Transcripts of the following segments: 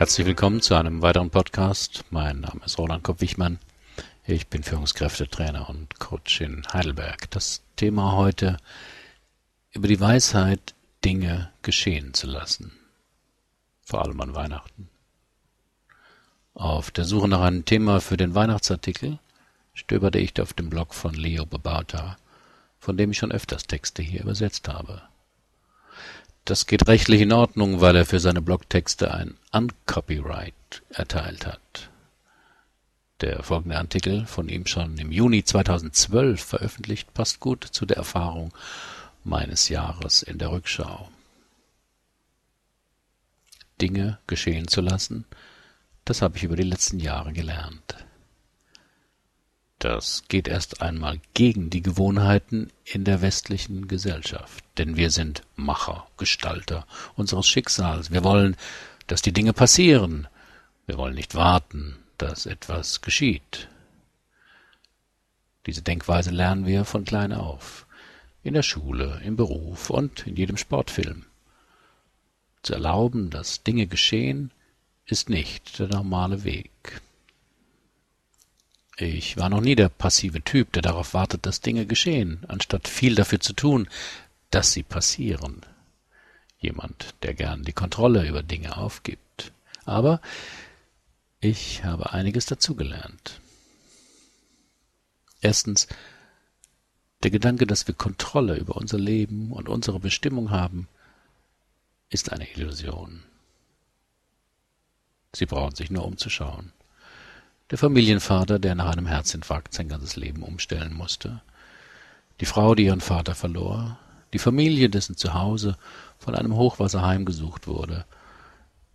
Herzlich willkommen zu einem weiteren Podcast. Mein Name ist Roland Kopp-Wichmann. Ich bin Führungskräftetrainer und Coach in Heidelberg. Das Thema heute über die Weisheit, Dinge geschehen zu lassen. Vor allem an Weihnachten. Auf der Suche nach einem Thema für den Weihnachtsartikel stöberte ich auf dem Blog von Leo Babauta, von dem ich schon öfters Texte hier übersetzt habe. Das geht rechtlich in Ordnung, weil er für seine Blogtexte ein Uncopyright erteilt hat. Der folgende Artikel, von ihm schon im Juni 2012 veröffentlicht, passt gut zu der Erfahrung meines Jahres in der Rückschau. Dinge geschehen zu lassen, das habe ich über die letzten Jahre gelernt. Das geht erst einmal gegen die Gewohnheiten in der westlichen Gesellschaft, denn wir sind Macher, Gestalter unseres Schicksals. Wir wollen, dass die Dinge passieren. Wir wollen nicht warten, dass etwas geschieht. Diese Denkweise lernen wir von klein auf, in der Schule, im Beruf und in jedem Sportfilm. Zu erlauben, dass Dinge geschehen, ist nicht der normale Weg. Ich war noch nie der passive Typ, der darauf wartet, dass Dinge geschehen, anstatt viel dafür zu tun, dass sie passieren. Jemand, der gern die Kontrolle über Dinge aufgibt. Aber ich habe einiges dazugelernt. Erstens, der Gedanke, dass wir Kontrolle über unser Leben und unsere Bestimmung haben, ist eine Illusion. Sie brauchen sich nur umzuschauen. Der Familienvater, der nach einem Herzinfarkt sein ganzes Leben umstellen musste. Die Frau, die ihren Vater verlor. Die Familie, dessen Zuhause von einem Hochwasser heimgesucht wurde.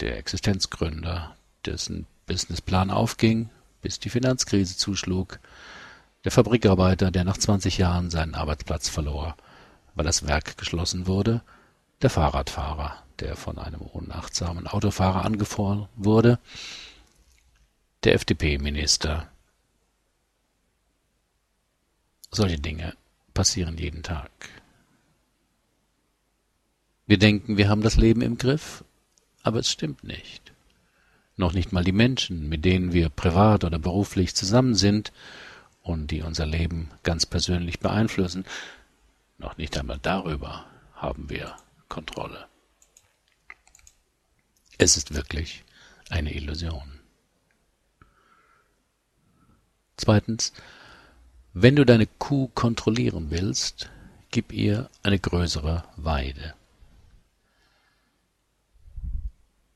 Der Existenzgründer, dessen Businessplan aufging, bis die Finanzkrise zuschlug. Der Fabrikarbeiter, der nach 20 Jahren seinen Arbeitsplatz verlor, weil das Werk geschlossen wurde. Der Fahrradfahrer, der von einem unachtsamen Autofahrer angefahren wurde der FDP-Minister. Solche Dinge passieren jeden Tag. Wir denken, wir haben das Leben im Griff, aber es stimmt nicht. Noch nicht mal die Menschen, mit denen wir privat oder beruflich zusammen sind und die unser Leben ganz persönlich beeinflussen, noch nicht einmal darüber haben wir Kontrolle. Es ist wirklich eine Illusion. Zweitens, wenn du deine Kuh kontrollieren willst, gib ihr eine größere Weide.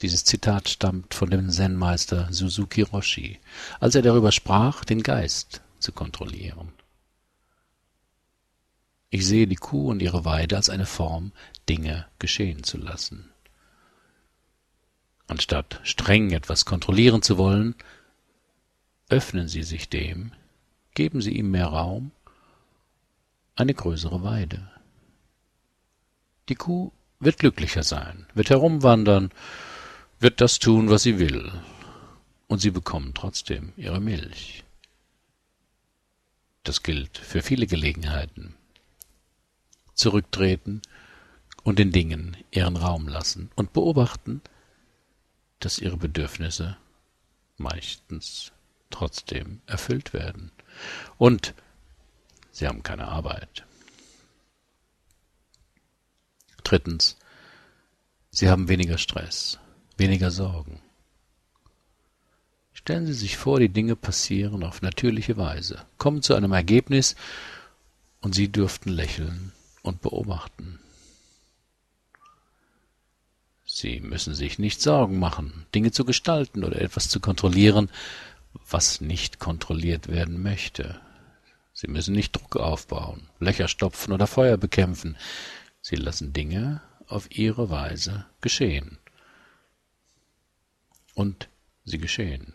Dieses Zitat stammt von dem Zen-Meister Suzuki Roshi, als er darüber sprach, den Geist zu kontrollieren. Ich sehe die Kuh und ihre Weide als eine Form, Dinge geschehen zu lassen. Anstatt streng etwas kontrollieren zu wollen, Öffnen Sie sich dem, geben Sie ihm mehr Raum, eine größere Weide. Die Kuh wird glücklicher sein, wird herumwandern, wird das tun, was sie will, und sie bekommen trotzdem ihre Milch. Das gilt für viele Gelegenheiten. Zurücktreten und den Dingen ihren Raum lassen und beobachten, dass ihre Bedürfnisse meistens trotzdem erfüllt werden. Und sie haben keine Arbeit. Drittens, sie haben weniger Stress, weniger Sorgen. Stellen Sie sich vor, die Dinge passieren auf natürliche Weise, kommen zu einem Ergebnis und Sie dürften lächeln und beobachten. Sie müssen sich nicht Sorgen machen, Dinge zu gestalten oder etwas zu kontrollieren, was nicht kontrolliert werden möchte. Sie müssen nicht Druck aufbauen, Löcher stopfen oder Feuer bekämpfen. Sie lassen Dinge auf ihre Weise geschehen. Und sie geschehen.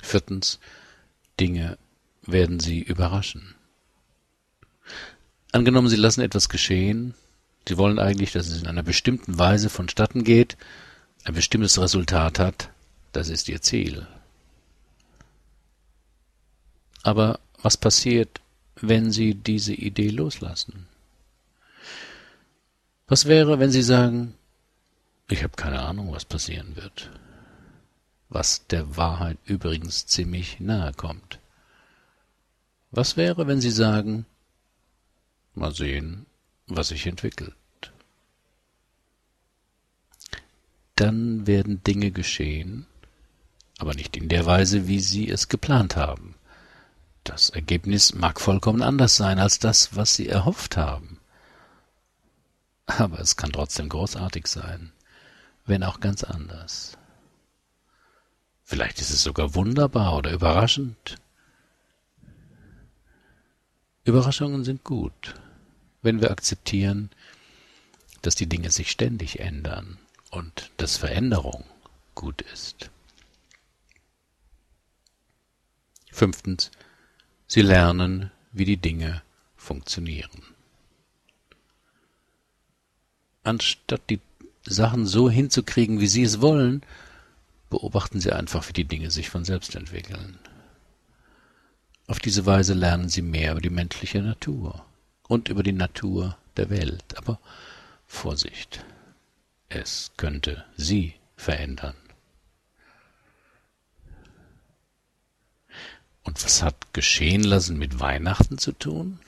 Viertens, Dinge werden sie überraschen. Angenommen, Sie lassen etwas geschehen, Sie wollen eigentlich, dass es in einer bestimmten Weise vonstatten geht, ein bestimmtes Resultat hat, das ist ihr Ziel. Aber was passiert, wenn Sie diese Idee loslassen? Was wäre, wenn Sie sagen, Ich habe keine Ahnung, was passieren wird. Was der Wahrheit übrigens ziemlich nahe kommt. Was wäre, wenn Sie sagen, mal sehen, was sich entwickelt. Dann werden Dinge geschehen, aber nicht in der Weise, wie Sie es geplant haben. Das Ergebnis mag vollkommen anders sein als das, was Sie erhofft haben. Aber es kann trotzdem großartig sein wenn auch ganz anders. Vielleicht ist es sogar wunderbar oder überraschend. Überraschungen sind gut, wenn wir akzeptieren, dass die Dinge sich ständig ändern und dass Veränderung gut ist. Fünftens, Sie lernen, wie die Dinge funktionieren. Anstatt die Sachen so hinzukriegen, wie Sie es wollen, beobachten Sie einfach, wie die Dinge sich von selbst entwickeln. Auf diese Weise lernen Sie mehr über die menschliche Natur und über die Natur der Welt. Aber Vorsicht, es könnte Sie verändern. Und was hat geschehen lassen mit Weihnachten zu tun?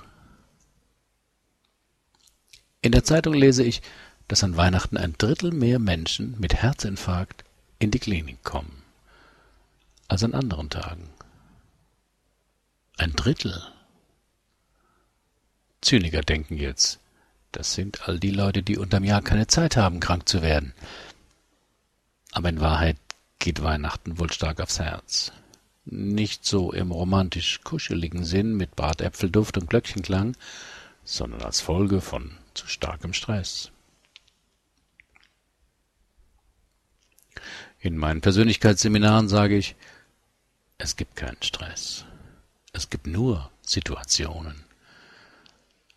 In der Zeitung lese ich, dass an Weihnachten ein Drittel mehr Menschen mit Herzinfarkt in die Klinik kommen als an anderen Tagen. Ein Drittel. Zyniker denken jetzt, das sind all die Leute, die unterm Jahr keine Zeit haben, krank zu werden. Aber in Wahrheit geht Weihnachten wohl stark aufs Herz. Nicht so im romantisch kuscheligen Sinn mit Bratäpfelduft und Glöckchenklang, sondern als Folge von zu starkem Stress. In meinen Persönlichkeitsseminaren sage ich, es gibt keinen Stress. Es gibt nur Situationen.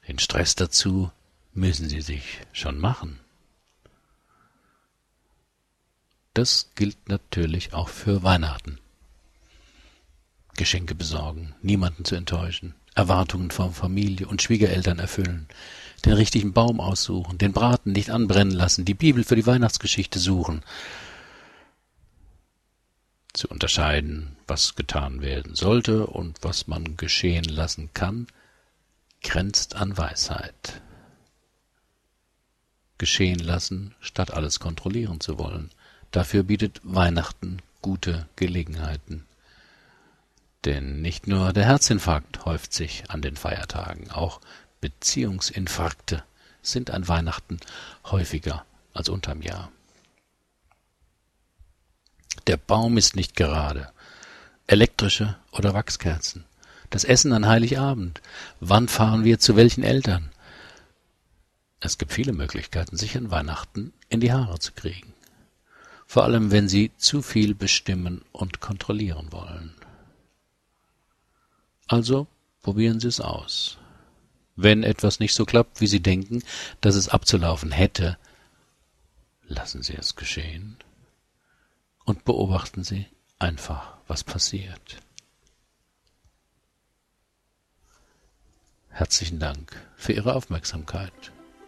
Den Stress dazu müssen Sie sich schon machen. Das gilt natürlich auch für Weihnachten. Geschenke besorgen, niemanden zu enttäuschen, Erwartungen von Familie und Schwiegereltern erfüllen, den richtigen Baum aussuchen, den Braten nicht anbrennen lassen, die Bibel für die Weihnachtsgeschichte suchen, zu unterscheiden, was getan werden sollte und was man geschehen lassen kann, grenzt an Weisheit. Geschehen lassen, statt alles kontrollieren zu wollen, dafür bietet Weihnachten gute Gelegenheiten. Denn nicht nur der Herzinfarkt häuft sich an den Feiertagen, auch Beziehungsinfarkte sind an Weihnachten häufiger als unterm Jahr. Der Baum ist nicht gerade. Elektrische oder Wachskerzen. Das Essen an Heiligabend. Wann fahren wir zu welchen Eltern? Es gibt viele Möglichkeiten, sich an Weihnachten in die Haare zu kriegen. Vor allem, wenn Sie zu viel bestimmen und kontrollieren wollen. Also probieren Sie es aus. Wenn etwas nicht so klappt, wie Sie denken, dass es abzulaufen hätte, lassen Sie es geschehen und beobachten Sie einfach, was passiert. Herzlichen Dank für Ihre Aufmerksamkeit.